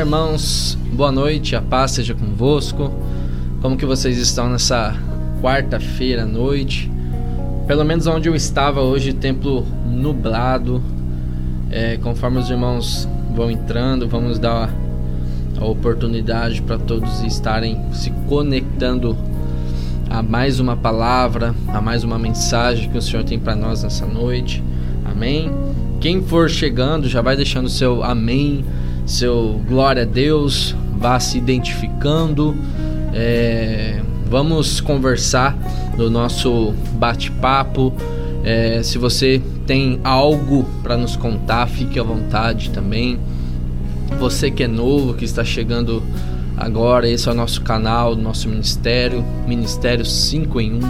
Irmãos. Boa noite. A paz seja convosco. Como que vocês estão nessa quarta-feira à noite? Pelo menos onde eu estava hoje, templo nublado. É, conforme os irmãos vão entrando, vamos dar a oportunidade para todos estarem se conectando a mais uma palavra, a mais uma mensagem que o Senhor tem para nós nessa noite. Amém. Quem for chegando, já vai deixando seu amém seu glória a Deus, vá se identificando. É, vamos conversar no nosso bate-papo. É, se você tem algo para nos contar, fique à vontade também. Você que é novo, que está chegando agora, esse é o nosso canal, nosso ministério, Ministério 5 em 1.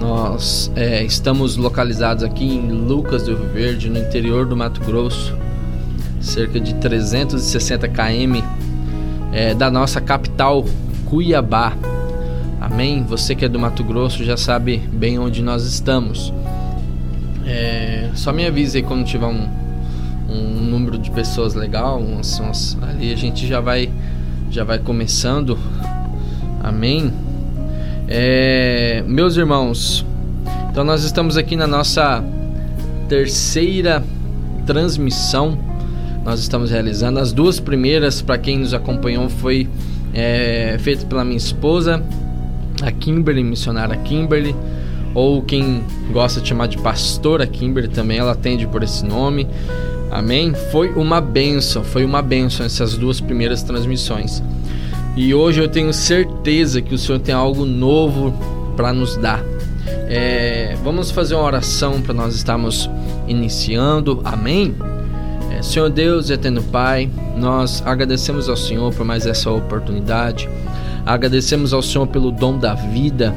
Nós é, estamos localizados aqui em Lucas do Rio Verde, no interior do Mato Grosso cerca de 360 km é, da nossa capital, Cuiabá. Amém? Você que é do Mato Grosso já sabe bem onde nós estamos. É, só me avise aí quando tiver um, um número de pessoas legal, umas, ali a gente já vai já vai começando. Amém. É, meus irmãos, então nós estamos aqui na nossa terceira transmissão nós estamos realizando. As duas primeiras, para quem nos acompanhou, foi é, feito pela minha esposa, a Kimberly, missionária Kimberly, ou quem gosta de chamar de pastora Kimberly também, ela atende por esse nome. Amém? Foi uma benção, foi uma benção essas duas primeiras transmissões. E hoje eu tenho certeza que o Senhor tem algo novo para nos dar. É, vamos fazer uma oração para nós estarmos iniciando. Amém? Senhor Deus, eterno Pai, nós agradecemos ao Senhor por mais essa oportunidade. Agradecemos ao Senhor pelo dom da vida.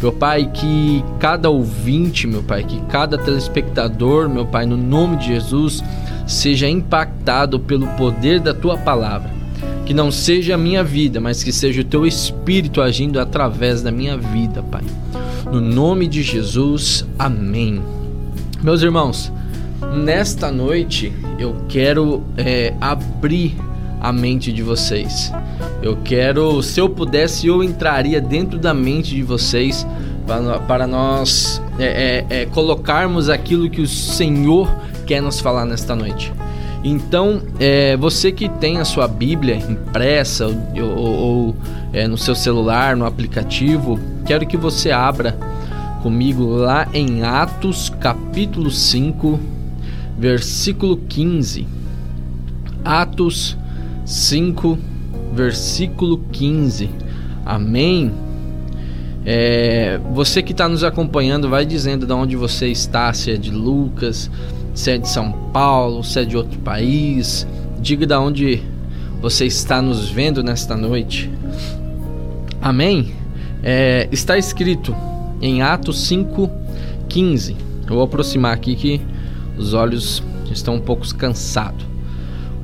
Meu Pai, que cada ouvinte, meu Pai, que cada telespectador, meu Pai, no nome de Jesus, seja impactado pelo poder da tua palavra. Que não seja a minha vida, mas que seja o teu espírito agindo através da minha vida, Pai. No nome de Jesus, amém. Meus irmãos, nesta noite eu quero é, abrir a mente de vocês. Eu quero, se eu pudesse, eu entraria dentro da mente de vocês para, para nós é, é, é, colocarmos aquilo que o Senhor quer nos falar nesta noite. Então, é, você que tem a sua Bíblia impressa ou, ou, ou é, no seu celular, no aplicativo, quero que você abra comigo lá em Atos capítulo 5, versículo 15. Atos 5, versículo 15. Amém. É, você que está nos acompanhando, vai dizendo de onde você está, se é de Lucas, se é de São Paulo, se é de outro país. Diga de onde você está nos vendo nesta noite. Amém? É, está escrito em Atos 5, 15. Eu vou aproximar aqui que os olhos estão um pouco cansados.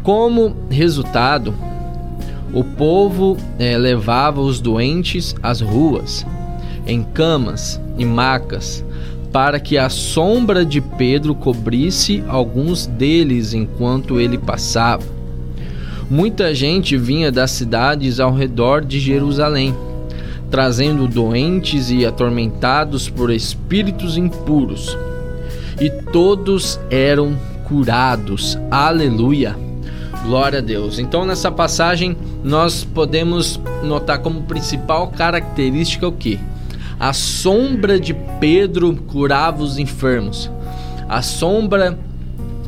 Como resultado, o povo é, levava os doentes às ruas, em camas e macas, para que a sombra de Pedro cobrisse alguns deles enquanto ele passava. Muita gente vinha das cidades ao redor de Jerusalém, trazendo doentes e atormentados por espíritos impuros e todos eram curados. Aleluia. Glória a Deus. Então nessa passagem nós podemos notar como principal característica o que? A sombra de Pedro curava os enfermos. A sombra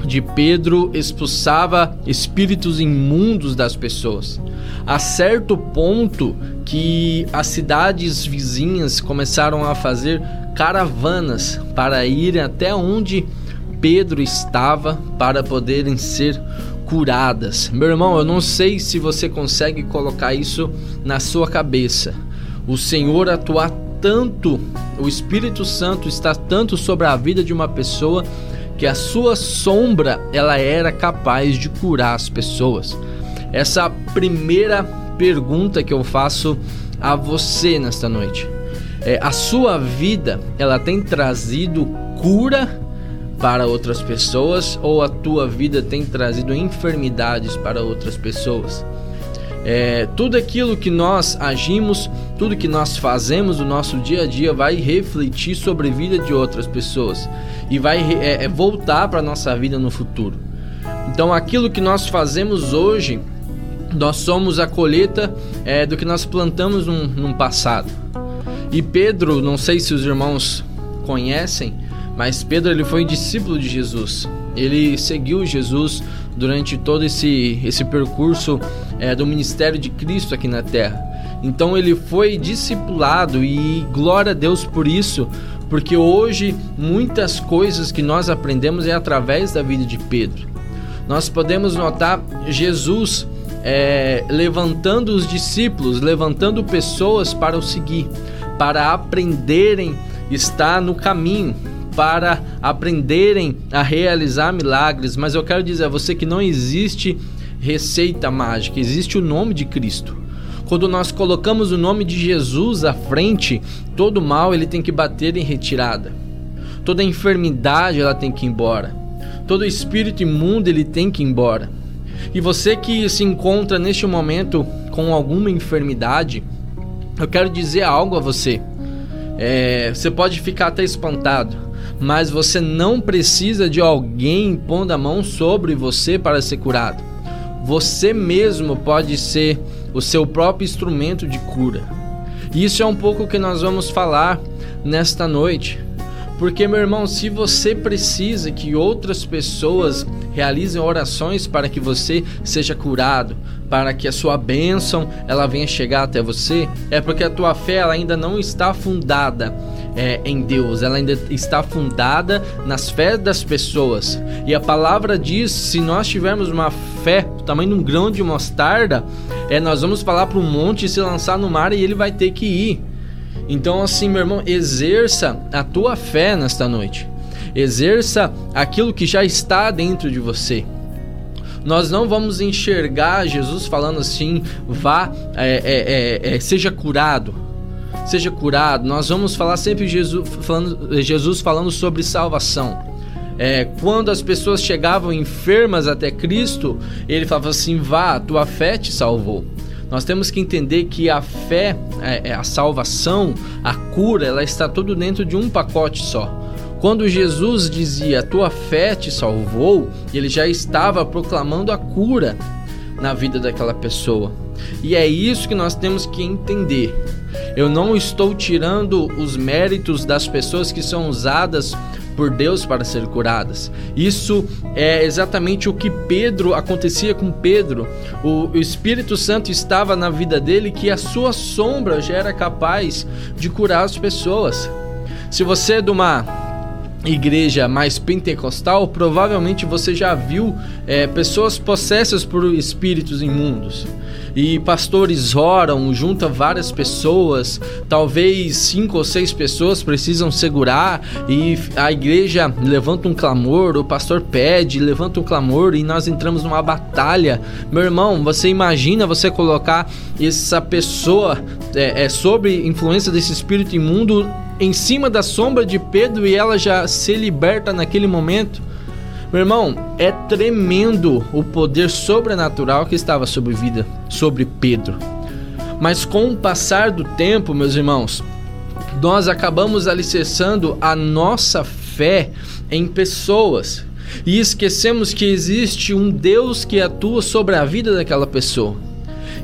de Pedro expulsava espíritos imundos das pessoas. A certo ponto que as cidades vizinhas começaram a fazer caravanas para ir até onde Pedro estava para poderem ser curadas. Meu irmão, eu não sei se você consegue colocar isso na sua cabeça. O Senhor atuar tanto, o Espírito Santo está tanto sobre a vida de uma pessoa que a sua sombra ela era capaz de curar as pessoas. Essa primeira pergunta que eu faço a você nesta noite é, a sua vida ela tem trazido cura para outras pessoas ou a tua vida tem trazido enfermidades para outras pessoas? É, tudo aquilo que nós agimos, tudo que nós fazemos no nosso dia a dia vai refletir sobre a vida de outras pessoas e vai é, é voltar para a nossa vida no futuro. Então, aquilo que nós fazemos hoje, nós somos a colheita é, do que nós plantamos num, num passado. E Pedro, não sei se os irmãos conhecem, mas Pedro ele foi discípulo de Jesus. Ele seguiu Jesus durante todo esse, esse percurso é, do ministério de Cristo aqui na terra. Então ele foi discipulado e glória a Deus por isso, porque hoje muitas coisas que nós aprendemos é através da vida de Pedro. Nós podemos notar Jesus é, levantando os discípulos, levantando pessoas para o seguir, para aprenderem estar no caminho, para aprenderem a realizar milagres. Mas eu quero dizer a você que não existe receita mágica, existe o nome de Cristo. Quando nós colocamos o nome de Jesus à frente, todo mal ele tem que bater em retirada. Toda enfermidade ela tem que ir embora. Todo espírito imundo ele tem que ir embora. E você que se encontra neste momento com alguma enfermidade, eu quero dizer algo a você. É, você pode ficar até espantado, mas você não precisa de alguém pondo a mão sobre você para ser curado. Você mesmo pode ser o seu próprio instrumento de cura. Isso é um pouco o que nós vamos falar nesta noite. Porque, meu irmão, se você precisa que outras pessoas realizem orações para que você seja curado, para que a sua bênção ela venha chegar até você, é porque a tua fé ela ainda não está fundada é, em Deus, ela ainda está fundada nas fés das pessoas. E a palavra diz: se nós tivermos uma fé do tamanho de um grão de mostarda, é, nós vamos falar para o monte se lançar no mar e ele vai ter que ir. Então, assim, meu irmão, exerça a tua fé nesta noite. Exerça aquilo que já está dentro de você. Nós não vamos enxergar Jesus falando assim, vá, é, é, é, é seja curado seja curado. Nós vamos falar sempre Jesus falando, Jesus falando sobre salvação. É, quando as pessoas chegavam enfermas até Cristo, ele falava assim: vá, tua fé te salvou. Nós temos que entender que a fé, é, é, a salvação, a cura, ela está tudo dentro de um pacote só. Quando Jesus dizia tua fé te salvou, ele já estava proclamando a cura na vida daquela pessoa. E é isso que nós temos que entender. Eu não estou tirando os méritos das pessoas que são usadas por Deus para ser curadas. Isso é exatamente o que Pedro acontecia com Pedro. O, Espírito Santo estava na vida dele que a sua sombra já era capaz de curar as pessoas. Se você é de uma igreja mais pentecostal, provavelmente você já viu é, pessoas possessas por espíritos imundos e pastores oram, junta várias pessoas, talvez cinco ou seis pessoas precisam segurar e a igreja levanta um clamor, o pastor pede, levanta um clamor e nós entramos numa batalha. Meu irmão, você imagina você colocar essa pessoa é, é sobre influência desse espírito imundo em cima da sombra de Pedro e ela já se liberta naquele momento? Meu irmão, é tremendo o poder sobrenatural que estava sobre vida, sobre Pedro. Mas com o passar do tempo, meus irmãos, nós acabamos alicerçando a nossa fé em pessoas e esquecemos que existe um Deus que atua sobre a vida daquela pessoa.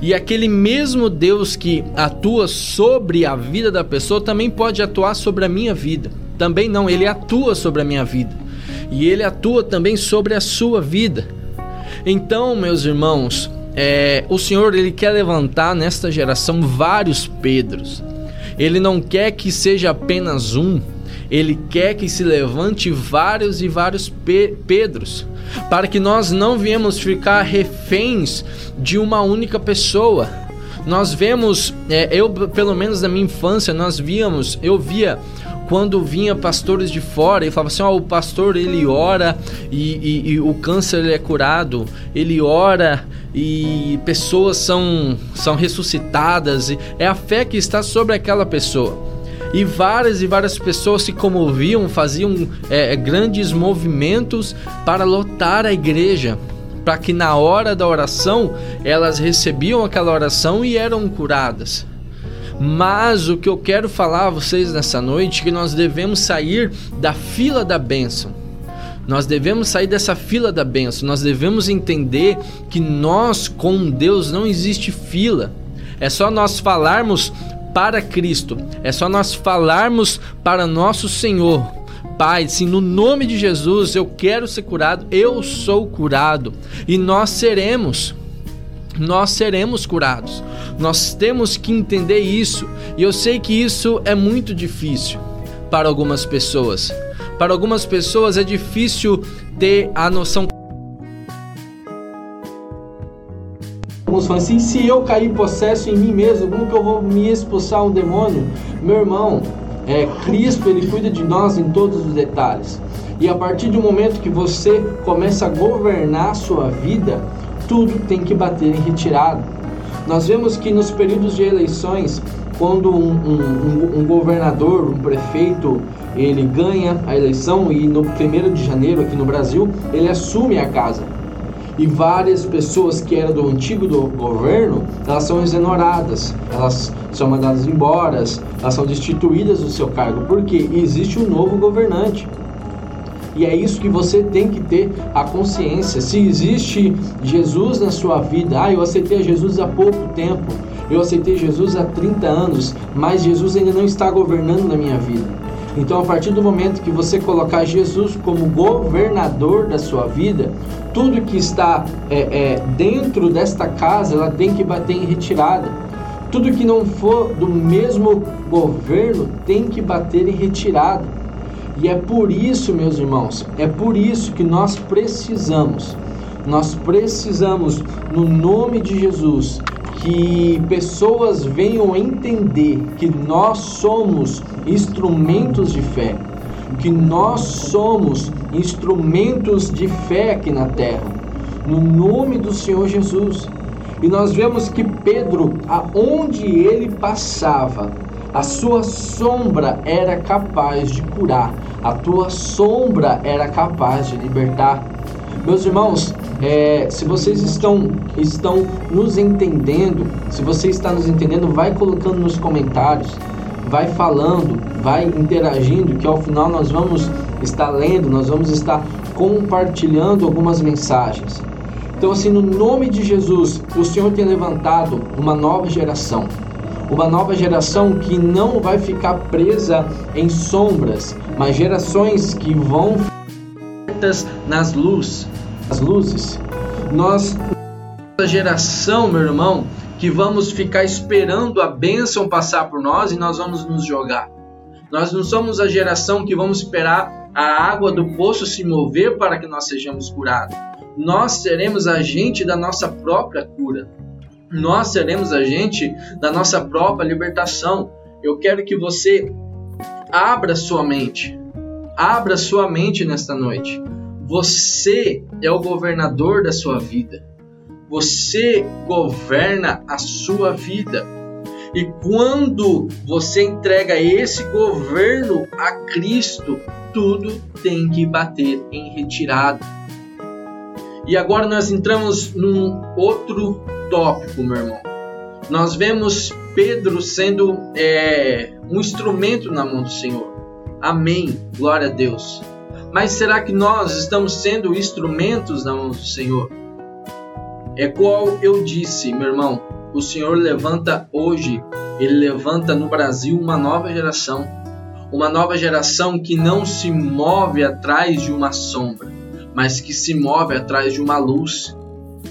E aquele mesmo Deus que atua sobre a vida da pessoa também pode atuar sobre a minha vida. Também não, ele atua sobre a minha vida e ele atua também sobre a sua vida. Então, meus irmãos, é, o Senhor ele quer levantar nesta geração vários Pedros. Ele não quer que seja apenas um, ele quer que se levante vários e vários Pe Pedros, para que nós não viemos ficar reféns de uma única pessoa. Nós vemos, é, eu pelo menos na minha infância, nós víamos, eu via quando vinha pastores de fora e falava assim, oh, o pastor ele ora e, e, e o câncer ele é curado, ele ora e pessoas são, são ressuscitadas, é a fé que está sobre aquela pessoa. E várias e várias pessoas se comoviam, faziam é, grandes movimentos para lotar a igreja, para que na hora da oração elas recebiam aquela oração e eram curadas. Mas o que eu quero falar a vocês nessa noite é que nós devemos sair da fila da bênção. Nós devemos sair dessa fila da bênção. Nós devemos entender que nós com Deus não existe fila. É só nós falarmos para Cristo. É só nós falarmos para nosso Senhor. Pai, se no nome de Jesus eu quero ser curado, eu sou curado e nós seremos. Nós seremos curados. Nós temos que entender isso. E eu sei que isso é muito difícil para algumas pessoas. Para algumas pessoas é difícil ter a noção Alguns falam assim, se eu cair possesso em mim mesmo, como que eu vou me expulsar um demônio? Meu irmão, é, Cristo ele cuida de nós em todos os detalhes. E a partir do momento que você começa a governar a sua vida, tudo tem que bater em retirada. Nós vemos que nos períodos de eleições, quando um, um, um, governador, um prefeito, ele ganha a eleição e no 1 de janeiro aqui no Brasil, ele assume a casa e várias pessoas que eram do antigo do governo, elas são exoneradas, elas são mandadas embora, elas são destituídas do seu cargo, porque existe um novo governante. E é isso que você tem que ter a consciência. Se existe Jesus na sua vida, ah, eu aceitei Jesus há pouco tempo, eu aceitei Jesus há 30 anos, mas Jesus ainda não está governando na minha vida. Então, a partir do momento que você colocar Jesus como governador da sua vida, tudo que está é, é, dentro desta casa, ela tem que bater em retirada. Tudo que não for do mesmo governo tem que bater em retirada. E é por isso, meus irmãos, é por isso que nós precisamos, nós precisamos, no nome de Jesus, que pessoas venham entender que nós somos instrumentos de fé, que nós somos instrumentos de fé aqui na terra, no nome do Senhor Jesus. E nós vemos que Pedro, aonde ele passava, a sua sombra era capaz de curar, a tua sombra era capaz de libertar. Meus irmãos, é, se vocês estão, estão nos entendendo, se você está nos entendendo, vai colocando nos comentários, vai falando, vai interagindo, que ao final nós vamos estar lendo, nós vamos estar compartilhando algumas mensagens. Então, assim, no nome de Jesus, o Senhor tem levantado uma nova geração. Uma nova geração que não vai ficar presa em sombras, mas gerações que vão nas luzes, as luzes. Nós, a geração, meu irmão, que vamos ficar esperando a bênção passar por nós e nós vamos nos jogar. Nós não somos a geração que vamos esperar a água do poço se mover para que nós sejamos curados. Nós seremos agente da nossa própria cura. Nós seremos agente da nossa própria libertação. Eu quero que você abra sua mente. Abra sua mente nesta noite. Você é o governador da sua vida. Você governa a sua vida. E quando você entrega esse governo a Cristo, tudo tem que bater em retirada. E agora nós entramos num outro tópico, meu irmão. Nós vemos Pedro sendo é, um instrumento na mão do Senhor. Amém. Glória a Deus. Mas será que nós estamos sendo instrumentos na mão do Senhor? É qual eu disse, meu irmão, o Senhor levanta hoje, ele levanta no Brasil uma nova geração. Uma nova geração que não se move atrás de uma sombra, mas que se move atrás de uma luz.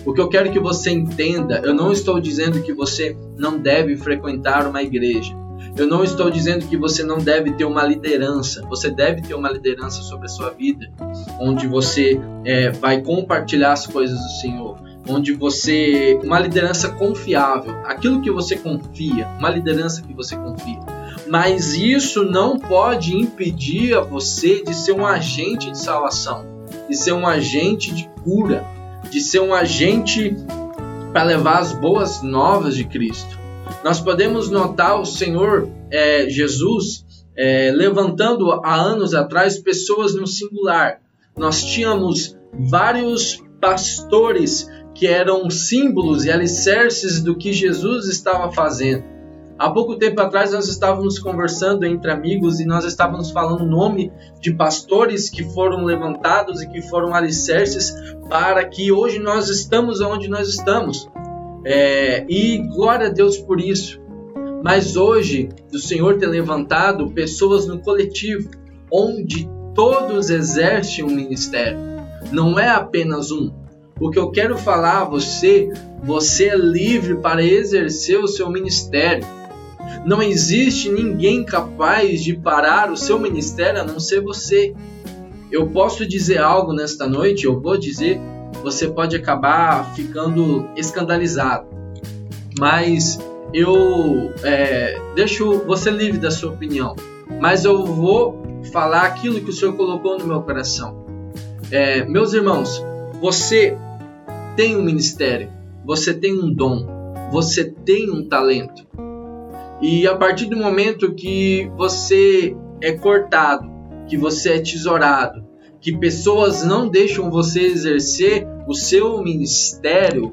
O que eu quero que você entenda, eu não estou dizendo que você não deve frequentar uma igreja. Eu não estou dizendo que você não deve ter uma liderança. Você deve ter uma liderança sobre a sua vida, onde você é, vai compartilhar as coisas do Senhor, onde você uma liderança confiável, aquilo que você confia, uma liderança que você confia. Mas isso não pode impedir a você de ser um agente de salvação, de ser um agente de cura, de ser um agente para levar as boas novas de Cristo nós podemos notar o Senhor é, Jesus é, levantando há anos atrás pessoas no singular. Nós tínhamos vários pastores que eram símbolos e alicerces do que Jesus estava fazendo. Há pouco tempo atrás nós estávamos conversando entre amigos e nós estávamos falando o nome de pastores que foram levantados e que foram alicerces para que hoje nós estamos onde nós estamos. É, e glória a Deus por isso. Mas hoje o Senhor tem levantado pessoas no coletivo, onde todos exercem um ministério. Não é apenas um. O que eu quero falar a você, você é livre para exercer o seu ministério. Não existe ninguém capaz de parar o seu ministério a não ser você. Eu posso dizer algo nesta noite, eu vou dizer, você pode acabar ficando escandalizado. Mas eu é, deixo você livre da sua opinião, mas eu vou falar aquilo que o Senhor colocou no meu coração. É, meus irmãos, você tem um ministério, você tem um dom, você tem um talento. E a partir do momento que você é cortado, que você é tesourado, que pessoas não deixam você exercer o seu ministério,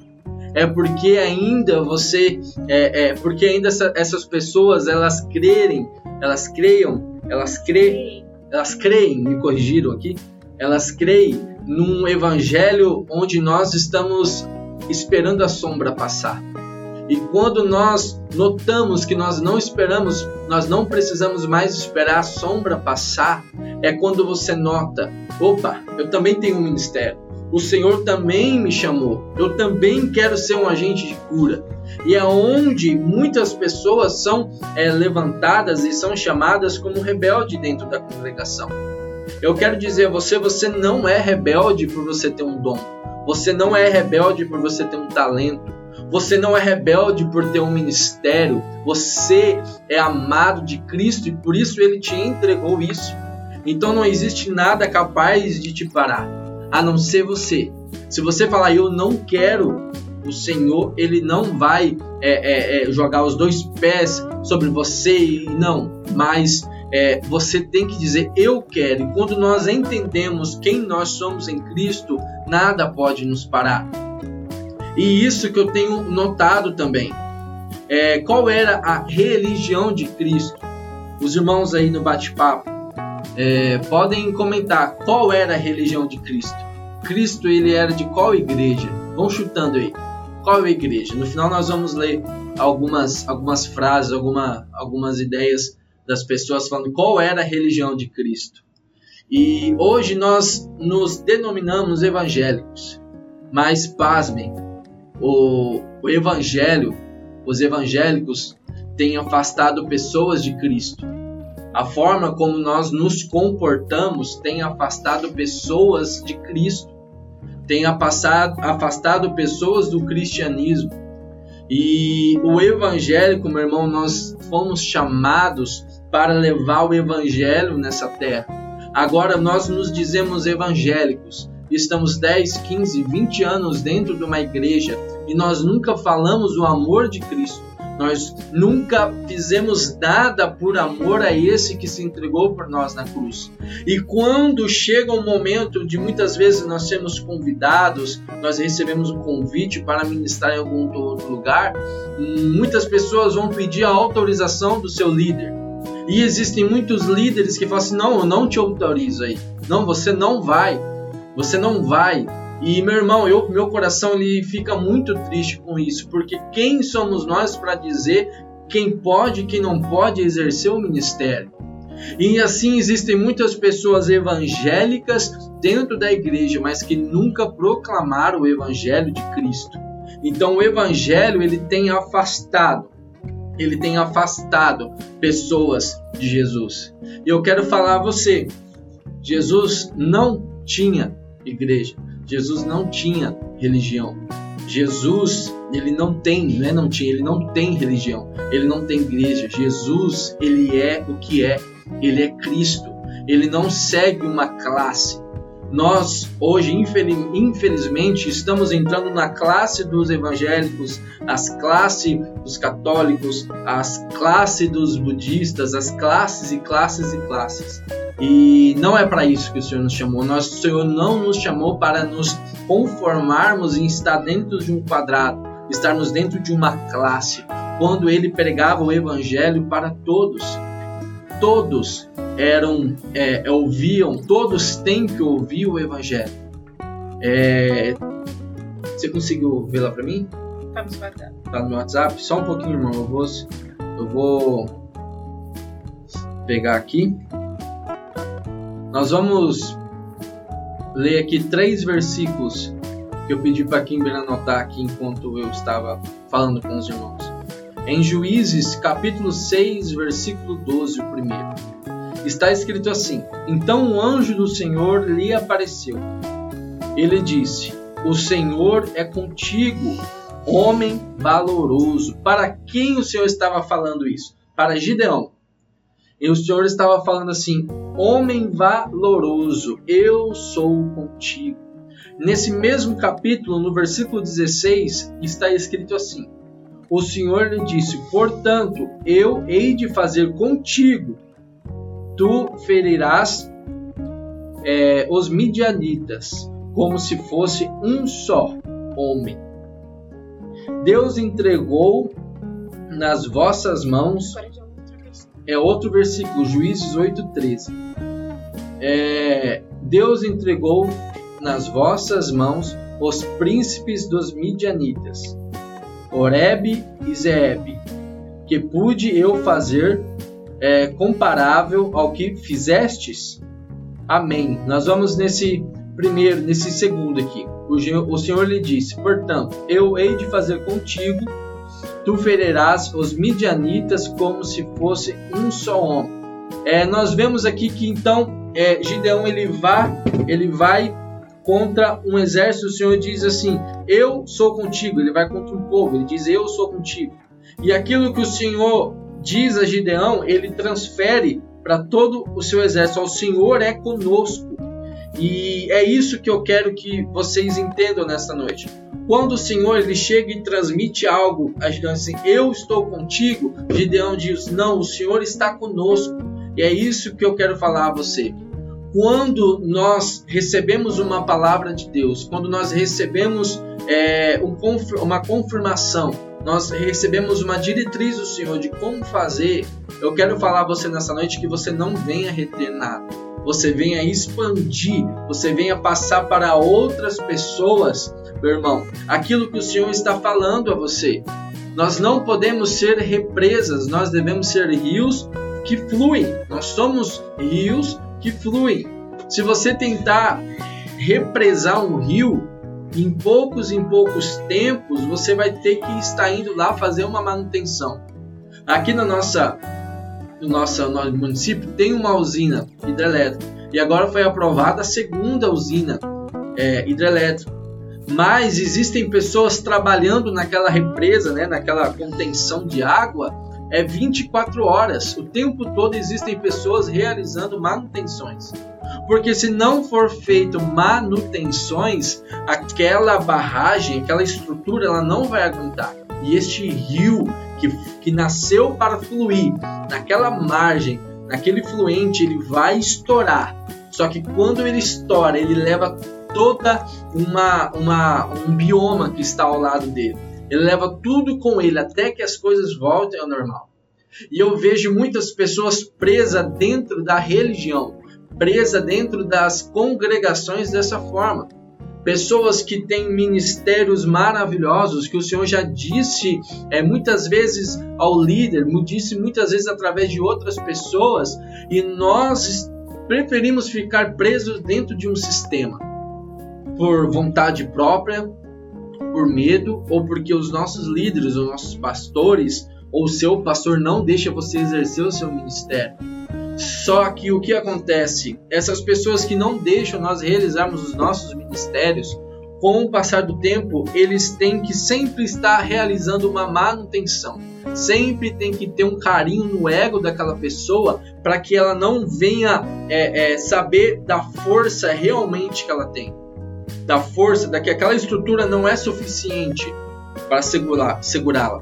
é porque ainda você é, é porque ainda essa, essas pessoas elas crerem, elas creiam, elas creem, elas creem, me corrigiram aqui, elas creem num evangelho onde nós estamos esperando a sombra passar. E quando nós notamos que nós não esperamos, nós não precisamos mais esperar a sombra passar, é quando você nota: opa, eu também tenho um ministério. O Senhor também me chamou. Eu também quero ser um agente de cura. E é onde muitas pessoas são é, levantadas e são chamadas como rebelde dentro da congregação. Eu quero dizer a você, você não é rebelde por você ter um dom. Você não é rebelde por você ter um talento. Você não é rebelde por ter um ministério. Você é amado de Cristo e por isso ele te entregou isso. Então não existe nada capaz de te parar, a não ser você. Se você falar eu não quero, o Senhor ele não vai é, é, é, jogar os dois pés sobre você não, mas é, você tem que dizer eu quero. E quando nós entendemos quem nós somos em Cristo, nada pode nos parar. E isso que eu tenho notado também. É, qual era a religião de Cristo? Os irmãos aí no bate-papo é, podem comentar qual era a religião de Cristo. Cristo ele era de qual igreja? Vão chutando aí. Qual é igreja? No final nós vamos ler algumas, algumas frases, alguma, algumas ideias das pessoas falando qual era a religião de Cristo. E hoje nós nos denominamos evangélicos. Mas pasmem, o, o evangelho, os evangélicos têm afastado pessoas de Cristo. A forma como nós nos comportamos tem afastado pessoas de Cristo, tem afastado, afastado pessoas do cristianismo. E o evangélico, meu irmão, nós fomos chamados para levar o evangelho nessa terra. Agora nós nos dizemos evangélicos. Estamos 10, 15, 20 anos dentro de uma igreja e nós nunca falamos o amor de Cristo. Nós nunca fizemos nada por amor a esse que se entregou por nós na cruz. E quando chega o momento de muitas vezes nós sermos convidados, nós recebemos um convite para ministrar em algum outro lugar, muitas pessoas vão pedir a autorização do seu líder. E existem muitos líderes que falam assim: não, eu não te autorizo aí. Não, você não vai. Você não vai. E meu irmão, eu, meu coração ele fica muito triste com isso, porque quem somos nós para dizer quem pode e quem não pode exercer o ministério? E assim existem muitas pessoas evangélicas dentro da igreja, mas que nunca proclamaram o evangelho de Cristo. Então o evangelho ele tem afastado ele tem afastado pessoas de Jesus. E eu quero falar a você, Jesus não tinha igreja, Jesus não tinha religião. Jesus, ele não tem, não é não tinha, ele não tem religião, ele não tem igreja. Jesus, ele é o que é, ele é Cristo. Ele não segue uma classe. Nós hoje, infelizmente, estamos entrando na classe dos evangélicos, as classes dos católicos, as classes dos budistas, as classes e classes e classes. E não é para isso que o Senhor nos chamou. Nosso Senhor não nos chamou para nos conformarmos em estar dentro de um quadrado, estarmos dentro de uma classe. Quando ele pregava o evangelho para todos, todos eram é, ouviam, todos têm que ouvir o evangelho. É, você conseguiu ver lá para mim? Tá no WhatsApp. Tá no WhatsApp? Só um pouquinho, irmão. Eu vou, eu vou pegar aqui. Nós vamos ler aqui três versículos que eu pedi para Kimber anotar aqui enquanto eu estava falando com os irmãos. Em Juízes, capítulo 6, versículo 12, o primeiro. Está escrito assim: Então o anjo do Senhor lhe apareceu. Ele disse: O Senhor é contigo, homem valoroso. Para quem o Senhor estava falando isso? Para Gideão. E o Senhor estava falando assim: Homem valoroso, eu sou contigo. Nesse mesmo capítulo, no versículo 16, está escrito assim: O Senhor lhe disse: Portanto, eu hei de fazer contigo, tu ferirás é, os midianitas, como se fosse um só homem. Deus entregou nas vossas mãos é outro versículo, Juízes 8,13. É, Deus entregou nas vossas mãos os príncipes dos midianitas, Oreb e Zeeb, que pude eu fazer é, comparável ao que fizestes? Amém. Nós vamos nesse primeiro, nesse segundo aqui. O, o Senhor lhe disse: Portanto, eu hei de fazer contigo tu ferirás os midianitas como se fosse um só homem. É, nós vemos aqui que então é, Gideão ele vai, ele vai contra um exército. O Senhor diz assim: Eu sou contigo. Ele vai contra um povo. Ele diz: Eu sou contigo. E aquilo que o Senhor diz a Gideão, ele transfere para todo o seu exército. O Senhor é conosco. E é isso que eu quero que vocês entendam nesta noite. Quando o Senhor ele chega e transmite algo, assim, eu estou contigo, Gideão diz, não, o Senhor está conosco. E é isso que eu quero falar a você. Quando nós recebemos uma palavra de Deus, quando nós recebemos é, um, uma confirmação, nós recebemos uma diretriz do Senhor de como fazer, eu quero falar a você nessa noite que você não venha reter nada você venha expandir, você venha passar para outras pessoas, meu irmão, aquilo que o Senhor está falando a você. Nós não podemos ser represas, nós devemos ser rios que fluem. Nós somos rios que fluem. Se você tentar represar um rio, em poucos em poucos tempos você vai ter que estar indo lá fazer uma manutenção. Aqui na nossa no nosso, nosso município tem uma usina hidrelétrica e agora foi aprovada a segunda usina é, hidrelétrica. Mas existem pessoas trabalhando naquela represa, né, naquela contenção de água, é 24 horas. O tempo todo existem pessoas realizando manutenções. Porque se não for feito manutenções, aquela barragem, aquela estrutura, ela não vai aguentar. E este rio que, que nasceu para fluir naquela margem, naquele fluente, ele vai estourar. Só que quando ele estoura, ele leva toda uma, uma um bioma que está ao lado dele. Ele leva tudo com ele até que as coisas voltem ao normal. E eu vejo muitas pessoas presas dentro da religião, presas dentro das congregações dessa forma pessoas que têm ministérios maravilhosos, que o Senhor já disse é, muitas vezes ao líder, disse muitas vezes através de outras pessoas, e nós preferimos ficar presos dentro de um sistema por vontade própria, por medo ou porque os nossos líderes, os nossos pastores ou o seu pastor não deixa você exercer o seu ministério. Só que o que acontece? Essas pessoas que não deixam nós realizarmos os nossos ministérios, com o passar do tempo, eles têm que sempre estar realizando uma manutenção. sempre tem que ter um carinho no ego daquela pessoa para que ela não venha é, é, saber da força realmente que ela tem, da força, da que aquela estrutura não é suficiente para segurá-la.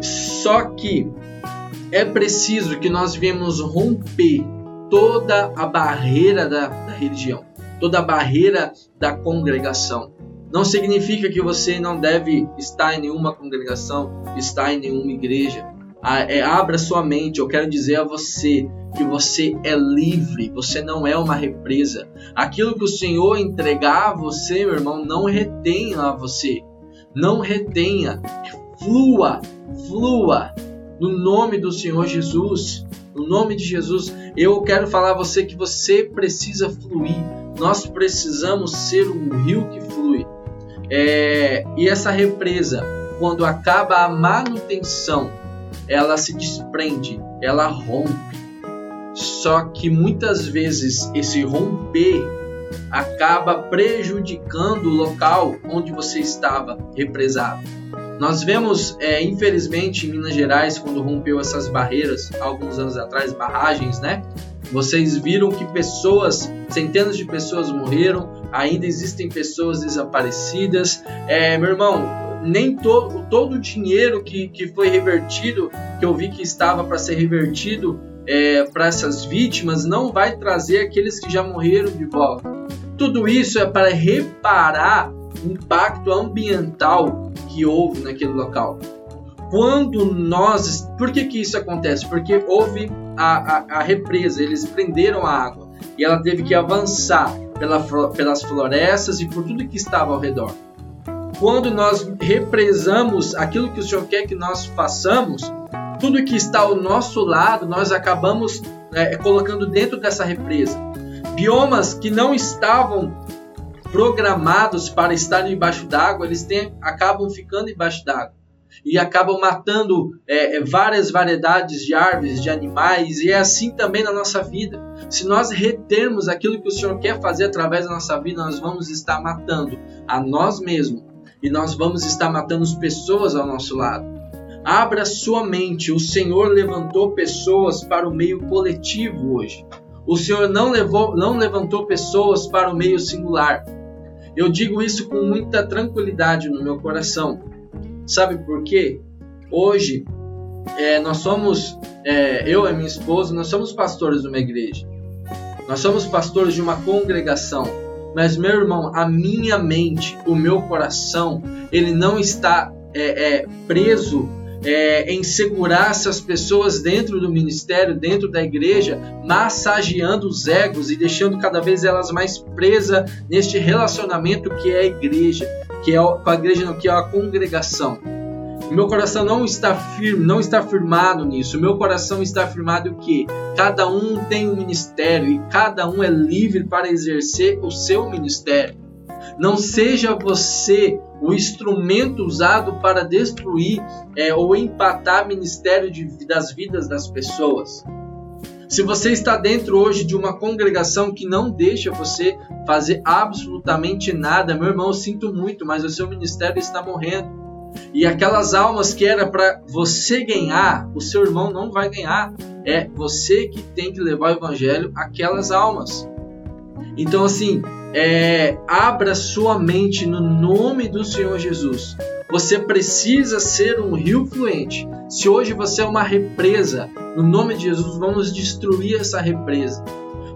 Só que é preciso que nós venhamos romper toda a barreira da, da religião, toda a barreira da congregação. Não significa que você não deve estar em nenhuma congregação, estar em nenhuma igreja. É, abra sua mente. Eu quero dizer a você que você é livre, você não é uma represa. Aquilo que o Senhor entregar a você, meu irmão, não retenha a você. Não retenha. Flua, flua no nome do Senhor Jesus. No nome de Jesus, eu quero falar a você que você precisa fluir. Nós precisamos ser um rio que flui. É, e essa represa, quando acaba a manutenção, ela se desprende, ela rompe. Só que muitas vezes esse romper acaba prejudicando o local onde você estava represado. Nós vemos, é, infelizmente, em Minas Gerais, quando rompeu essas barreiras, alguns anos atrás, barragens, né? Vocês viram que pessoas, centenas de pessoas morreram, ainda existem pessoas desaparecidas. É, meu irmão, nem to, todo o dinheiro que, que foi revertido, que eu vi que estava para ser revertido é, para essas vítimas, não vai trazer aqueles que já morreram de volta. Tudo isso é para reparar o impacto ambiental que houve naquele local quando nós. Por que, que isso acontece? Porque houve a, a, a represa, eles prenderam a água e ela teve que avançar pela, pelas florestas e por tudo que estava ao redor. Quando nós represamos aquilo que o Senhor quer que nós façamos, tudo que está ao nosso lado, nós acabamos é, colocando dentro dessa represa. Biomas que não estavam programados para estar embaixo d'água, eles têm, acabam ficando embaixo d'água e acabam matando é, é, várias variedades de árvores, de animais, e é assim também na nossa vida. Se nós retermos aquilo que o Senhor quer fazer através da nossa vida, nós vamos estar matando a nós mesmos e nós vamos estar matando as pessoas ao nosso lado. Abra sua mente, o Senhor levantou pessoas para o meio coletivo hoje. O Senhor não, levou, não levantou pessoas para o meio singular. Eu digo isso com muita tranquilidade no meu coração, Sabe por quê? Hoje, é, nós somos, é, eu e minha esposa, nós somos pastores de uma igreja. Nós somos pastores de uma congregação. Mas, meu irmão, a minha mente, o meu coração, ele não está é, é preso é, em segurar essas pessoas dentro do ministério, dentro da igreja, massageando os egos e deixando cada vez elas mais presas neste relacionamento que é a igreja que é a igreja, não, que é a congregação. Meu coração não está firme, não está firmado nisso. meu coração está firmado que cada um tem um ministério e cada um é livre para exercer o seu ministério. Não seja você o instrumento usado para destruir é, ou empatar ministério de, das vidas das pessoas. Se você está dentro hoje de uma congregação que não deixa você fazer absolutamente nada, meu irmão, sinto muito, mas o seu ministério está morrendo. E aquelas almas que era para você ganhar, o seu irmão não vai ganhar. É você que tem que levar o evangelho àquelas almas. Então, assim, é, abra sua mente no nome do Senhor Jesus. Você precisa ser um rio fluente. Se hoje você é uma represa, no nome de Jesus, vamos destruir essa represa.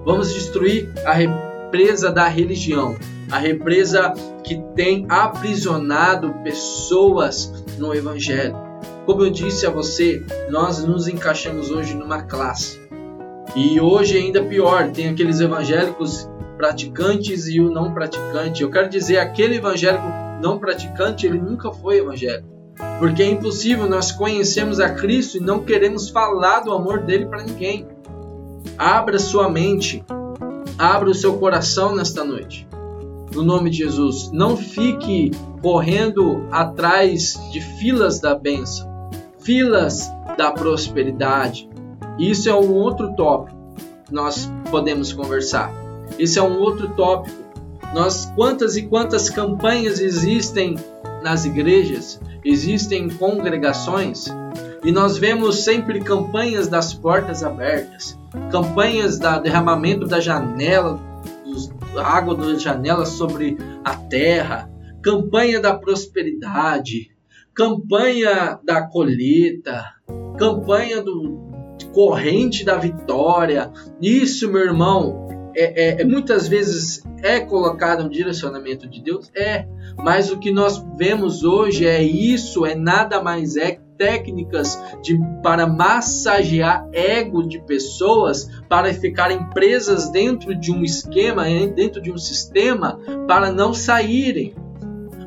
Vamos destruir a represa da religião, a represa que tem aprisionado pessoas no Evangelho. Como eu disse a você, nós nos encaixamos hoje numa classe. E hoje ainda pior, tem aqueles evangélicos praticantes e o não praticante. Eu quero dizer, aquele evangélico não praticante, ele nunca foi evangélico. Porque é impossível nós conhecermos a Cristo e não queremos falar do amor dele para ninguém. Abra sua mente, abra o seu coração nesta noite. No nome de Jesus, não fique correndo atrás de filas da bênção, filas da prosperidade. Isso é um outro tópico que nós podemos conversar. Esse é um outro tópico. Nós quantas e quantas campanhas existem nas igrejas, existem congregações E nós vemos sempre campanhas das portas abertas, campanhas da derramamento da janela, dos, da água da janela sobre a terra, campanha da prosperidade, campanha da colheita, campanha do corrente da vitória. Isso, meu irmão, é, é, é, muitas vezes é colocado um direcionamento de Deus? É, mas o que nós vemos hoje é isso, é nada mais é técnicas de, para massagear ego de pessoas para ficarem presas dentro de um esquema, dentro de um sistema, para não saírem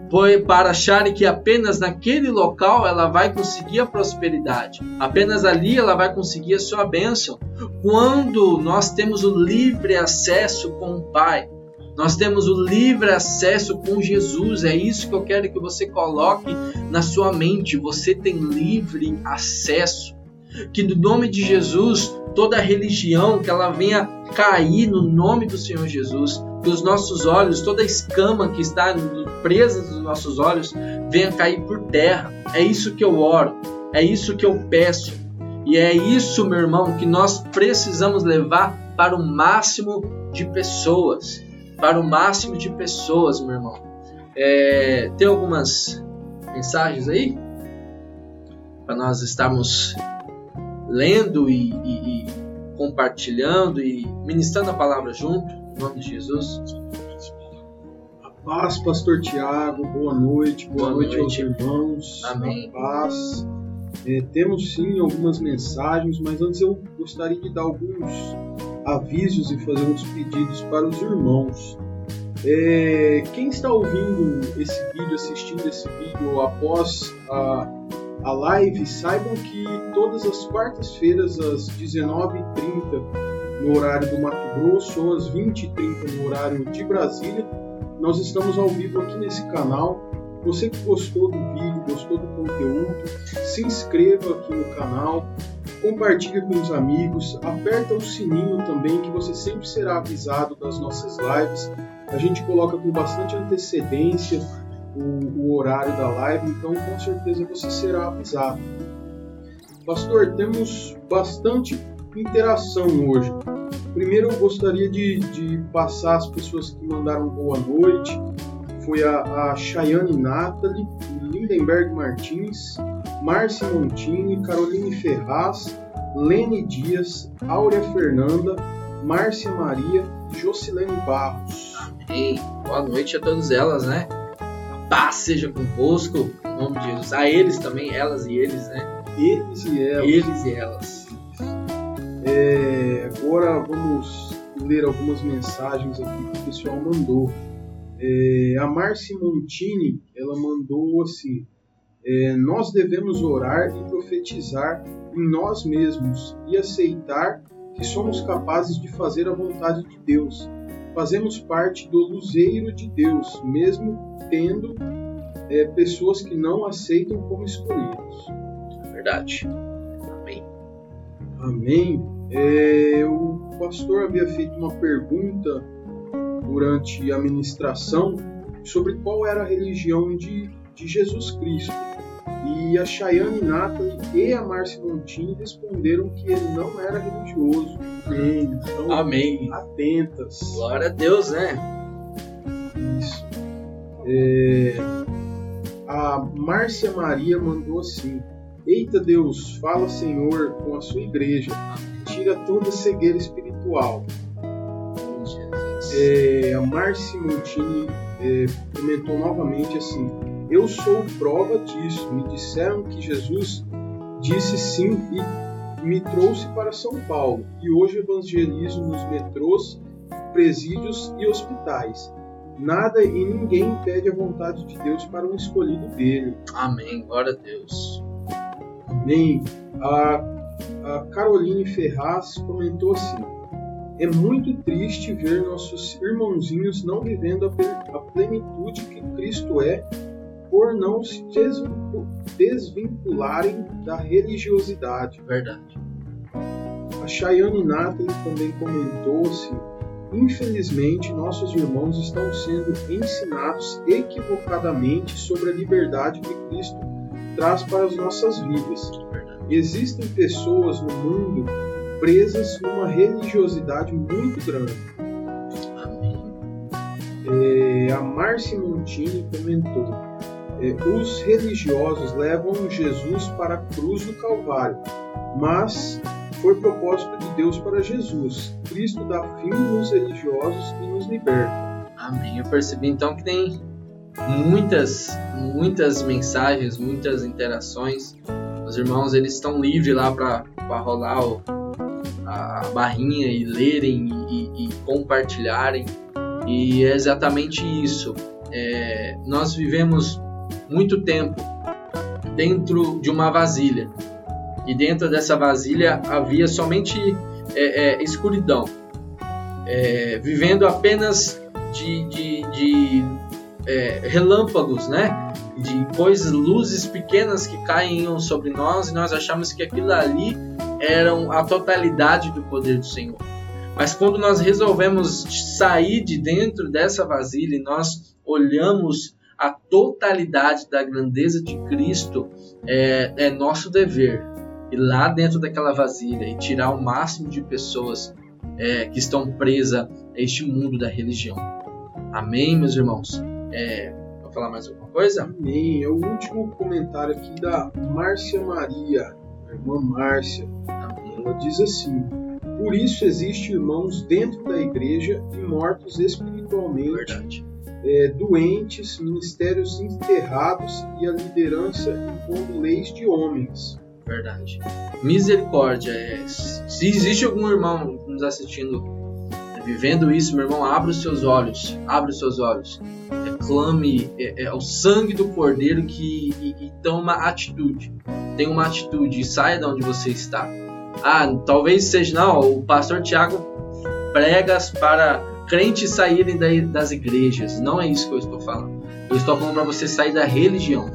foi para acharem que apenas naquele local ela vai conseguir a prosperidade, apenas ali ela vai conseguir a sua bênção. Quando nós temos o livre acesso com o Pai, nós temos o livre acesso com Jesus, é isso que eu quero que você coloque na sua mente. Você tem livre acesso. Que no nome de Jesus, toda religião que ela venha cair no nome do Senhor Jesus, que os nossos olhos, toda escama que está presa nos nossos olhos, venha cair por terra. É isso que eu oro, é isso que eu peço. E é isso, meu irmão, que nós precisamos levar para o máximo de pessoas. Para o máximo de pessoas, meu irmão. É, tem algumas mensagens aí? Para nós estarmos lendo e, e, e compartilhando e ministrando a palavra junto. Em nome de Jesus. A paz, Pastor Tiago. Boa noite. Boa, boa noite, noite, aos irmãos. Amém. A paz. É, temos sim algumas mensagens, mas antes eu gostaria de dar alguns avisos e fazer uns pedidos para os irmãos. É, quem está ouvindo esse vídeo, assistindo esse vídeo após a, a live, saibam que todas as quartas-feiras, às 19h30, no horário do Mato Grosso ou às 20h30 no horário de Brasília. Nós estamos ao vivo aqui nesse canal. Você que gostou do vídeo, gostou do conteúdo, se inscreva aqui no canal, compartilhe com os amigos, aperta o sininho também que você sempre será avisado das nossas lives. A gente coloca com bastante antecedência o, o horário da live, então com certeza você será avisado. Pastor, temos bastante interação hoje. Primeiro eu gostaria de, de passar as pessoas que mandaram boa noite. Foi a, a Chayane Nathalie, Lindenberg Martins, Márcia Montini, Caroline Ferraz, Lene Dias, Áurea Fernanda, Márcia Maria e Jocilene Barros. Amém. Boa noite a todas elas, né? A paz seja convosco, em nome de Jesus. A eles também, elas e eles, né? Eles e elas. Eles e elas. É, agora vamos ler algumas mensagens aqui que o pessoal mandou. É, a Marci Montini, ela mandou assim: é, Nós devemos orar e profetizar em nós mesmos e aceitar que somos capazes de fazer a vontade de Deus. Fazemos parte do luzeiro de Deus, mesmo tendo é, pessoas que não aceitam como escolhidos. Verdade. Amém. É, o pastor havia feito uma pergunta durante a ministração sobre qual era a religião de, de Jesus Cristo. E a Chayane Nathalie e a Márcia Montini responderam que ele não era religioso. Amém. Então, Amém. Atentas. Glória a Deus, né? Isso. É, a Márcia Maria mandou assim: Eita Deus, fala Senhor com a sua igreja, tira toda cegueira espiritual. É, a Marci Montini é, comentou novamente assim: Eu sou prova disso. Me disseram que Jesus disse sim e me trouxe para São Paulo. E hoje evangelizo nos metrôs, presídios e hospitais. Nada e ninguém impede a vontade de Deus para um escolhido dele. Amém. Glória a Deus. Amém. A, a Caroline Ferraz comentou assim: É muito triste ver nossos irmãozinhos não vivendo a, plenitude que Cristo é por não se desvincularem da religiosidade. Verdade. A Chayane Nathalie também comentou assim: Infelizmente, nossos irmãos estão sendo ensinados equivocadamente sobre a liberdade que Cristo traz para as nossas vidas. existem pessoas no mundo presas numa religiosidade muito grande. É, a Márcia Montini comentou: é, os religiosos levam Jesus para a cruz do Calvário, mas foi propósito de Deus para Jesus. Cristo dá fim nos religiosos e nos liberta. Amém. Eu percebi então que tem muitas, muitas mensagens, muitas interações. Os irmãos eles estão livres lá para rolar o, a barrinha e lerem e, e, compartilharem. E é exatamente isso. É, nós vivemos muito tempo dentro de uma vasilha e dentro dessa vasilha havia somente é, é, escuridão, é, vivendo apenas de, de, de é, relâmpagos, né? De coisas, luzes pequenas que caíam sobre nós e nós achamos que aquilo ali eram a totalidade do poder do Senhor. Mas quando nós resolvemos sair de dentro dessa vasilha e nós olhamos a totalidade da grandeza de Cristo, é, é nosso dever ir lá dentro daquela vasilha e tirar o máximo de pessoas é, que estão presas a este mundo da religião. Amém, meus irmãos? É, vou falar mais alguma coisa? Amém. É o último comentário aqui da Márcia Maria, a irmã Márcia. Ela diz assim: Por isso existe irmãos dentro da igreja e mortos espiritualmente. É, doentes, ministérios enterrados e a liderança impondo leis de homens verdade. Misericórdia. É, se existe algum irmão nos assistindo vivendo isso, meu irmão, abra os seus olhos, abra os seus olhos, reclame é, é, o sangue do Cordeiro que e, e toma atitude, tenha uma atitude e saia de onde você está. Ah, talvez seja não, o pastor Tiago pregas para crentes saírem das igrejas. Não é isso que eu estou falando. Eu estou falando para você sair da religião.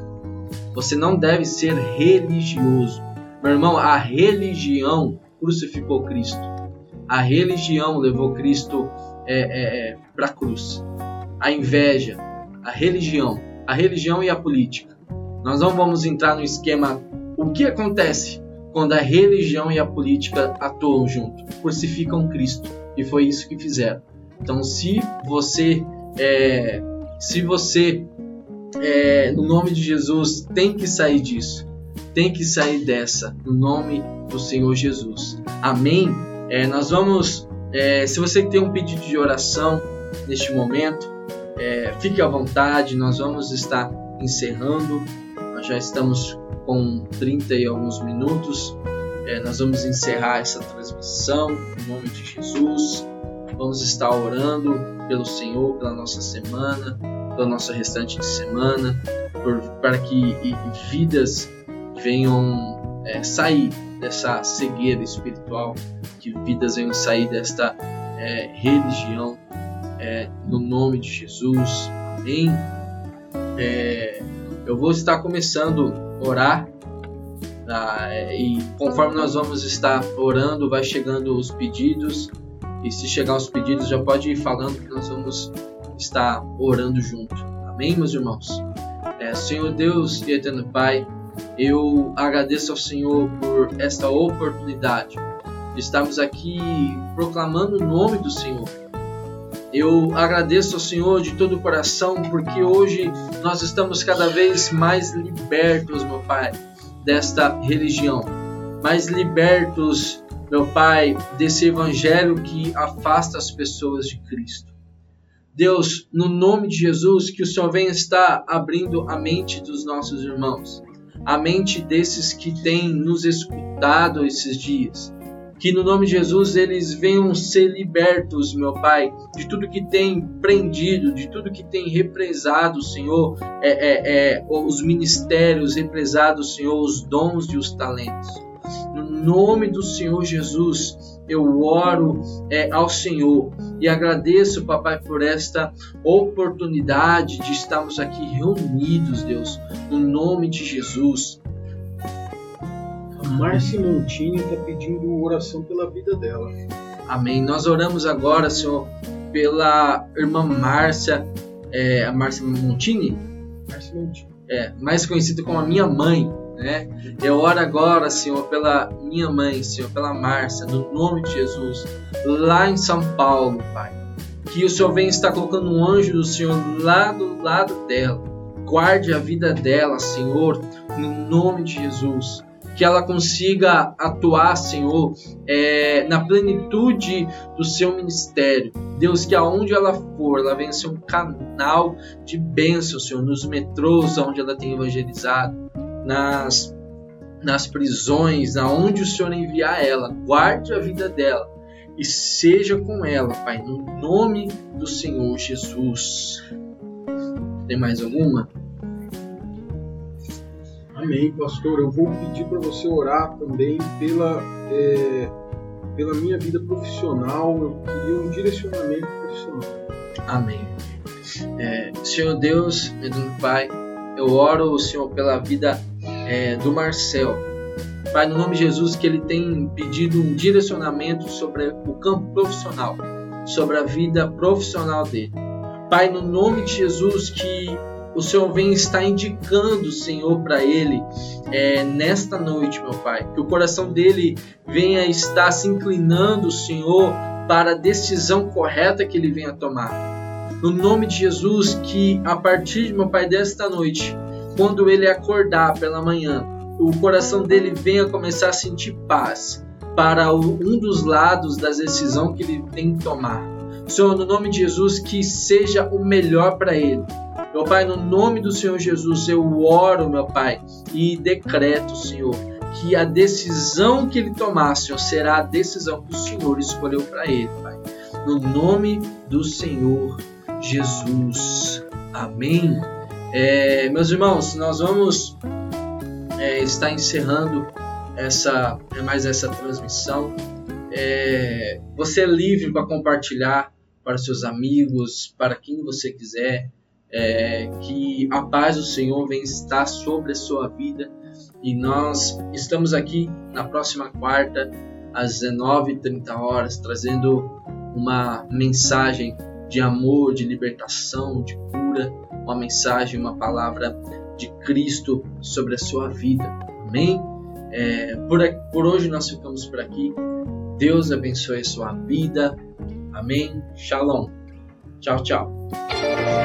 Você não deve ser religioso. Meu irmão, a religião crucificou Cristo. A religião levou Cristo é, é, é para a cruz. A inveja, a religião, a religião e a política. Nós não vamos entrar no esquema. O que acontece quando a religião e a política atuam junto? Crucificam Cristo. E foi isso que fizeram. Então, se você é, se você é, no nome de Jesus tem que sair disso tem que sair dessa, no nome do Senhor Jesus. Amém? É, nós vamos, é, se você tem um pedido de oração neste momento, é, fique à vontade, nós vamos estar encerrando. Nós já estamos com 30 e alguns minutos. É, nós vamos encerrar essa transmissão em nome de Jesus. Vamos estar orando pelo Senhor, pela nossa semana, pela nossa restante de semana, por, para que vidas venham é, sair dessa cegueira espiritual, que vidas venham sair desta é, religião, é, no nome de Jesus. Amém. É, eu vou estar começando orar tá? e conforme nós vamos estar orando, vai chegando os pedidos. E se chegar os pedidos, já pode ir falando que nós vamos estar orando junto. Amém, meus irmãos? É, Senhor Deus e Eterno Pai, eu agradeço ao Senhor por esta oportunidade de estarmos aqui proclamando o nome do Senhor. Eu agradeço ao Senhor de todo o coração porque hoje nós estamos cada vez mais libertos, meu Pai, desta religião, mais libertos, meu Pai, desse evangelho que afasta as pessoas de Cristo. Deus, no nome de Jesus, que o Senhor venha estar abrindo a mente dos nossos irmãos a mente desses que têm nos escutado esses dias. Que no nome de Jesus eles venham ser libertos, meu Pai, de tudo que tem prendido, de tudo que tem represado, Senhor, é, é, é, os ministérios, represado, Senhor, os dons e os talentos. No nome do Senhor Jesus, eu oro é, ao Senhor e agradeço, papai, por esta oportunidade de estarmos aqui reunidos, Deus, no nome de Jesus. A Márcia Montini está pedindo oração pela vida dela. Amém. Nós oramos agora, Senhor, pela irmã Márcia, é, a Márcia Montini? Márcia Montini. É, mais conhecida como a minha mãe. né? Eu oro agora, Senhor, pela minha mãe, Senhor, pela Márcia, no nome de Jesus, lá em São Paulo, Pai. Que o Senhor venha estar colocando um anjo do Senhor lá do lado dela. Guarde a vida dela, Senhor, no nome de Jesus que ela consiga atuar, Senhor, é, na plenitude do seu ministério. Deus, que aonde ela for, ela venha ser um canal de bênção, Senhor, nos metrôs onde ela tem evangelizado, nas, nas prisões, aonde o Senhor enviar ela. Guarde a vida dela e seja com ela, Pai, no nome do Senhor Jesus. Tem mais alguma? Amém, pastor. Eu vou pedir para você orar também pela, é, pela minha vida profissional. Eu queria um direcionamento profissional. Amém. É, Senhor Deus, meu Pai, eu oro, Senhor, pela vida é, do Marcel. Pai, no nome de Jesus, que ele tem pedido um direcionamento sobre o campo profissional, sobre a vida profissional dele. Pai, no nome de Jesus, que o Senhor vem estar indicando, Senhor, para ele é, nesta noite, meu Pai. Que o coração dele venha estar se inclinando, Senhor, para a decisão correta que ele venha tomar. No nome de Jesus, que a partir, meu Pai, desta noite, quando ele acordar pela manhã, o coração dele venha começar a sentir paz para um dos lados da decisão que ele tem que tomar. Senhor, no nome de Jesus, que seja o melhor para ele meu Pai, no nome do Senhor Jesus, eu oro, meu Pai, e decreto, Senhor, que a decisão que ele tomar, Senhor, será a decisão que o Senhor escolheu para ele, Pai. No nome do Senhor Jesus. Amém. É, meus irmãos, nós vamos é, estar encerrando essa é, mais essa transmissão. É, você é livre para compartilhar para seus amigos, para quem você quiser é, que a paz do Senhor venha estar sobre a sua vida. E nós estamos aqui na próxima quarta, às 19h30 horas, trazendo uma mensagem de amor, de libertação, de cura, uma mensagem, uma palavra de Cristo sobre a sua vida. Amém? É, por, por hoje nós ficamos por aqui. Deus abençoe a sua vida. Amém. Shalom. Tchau, tchau.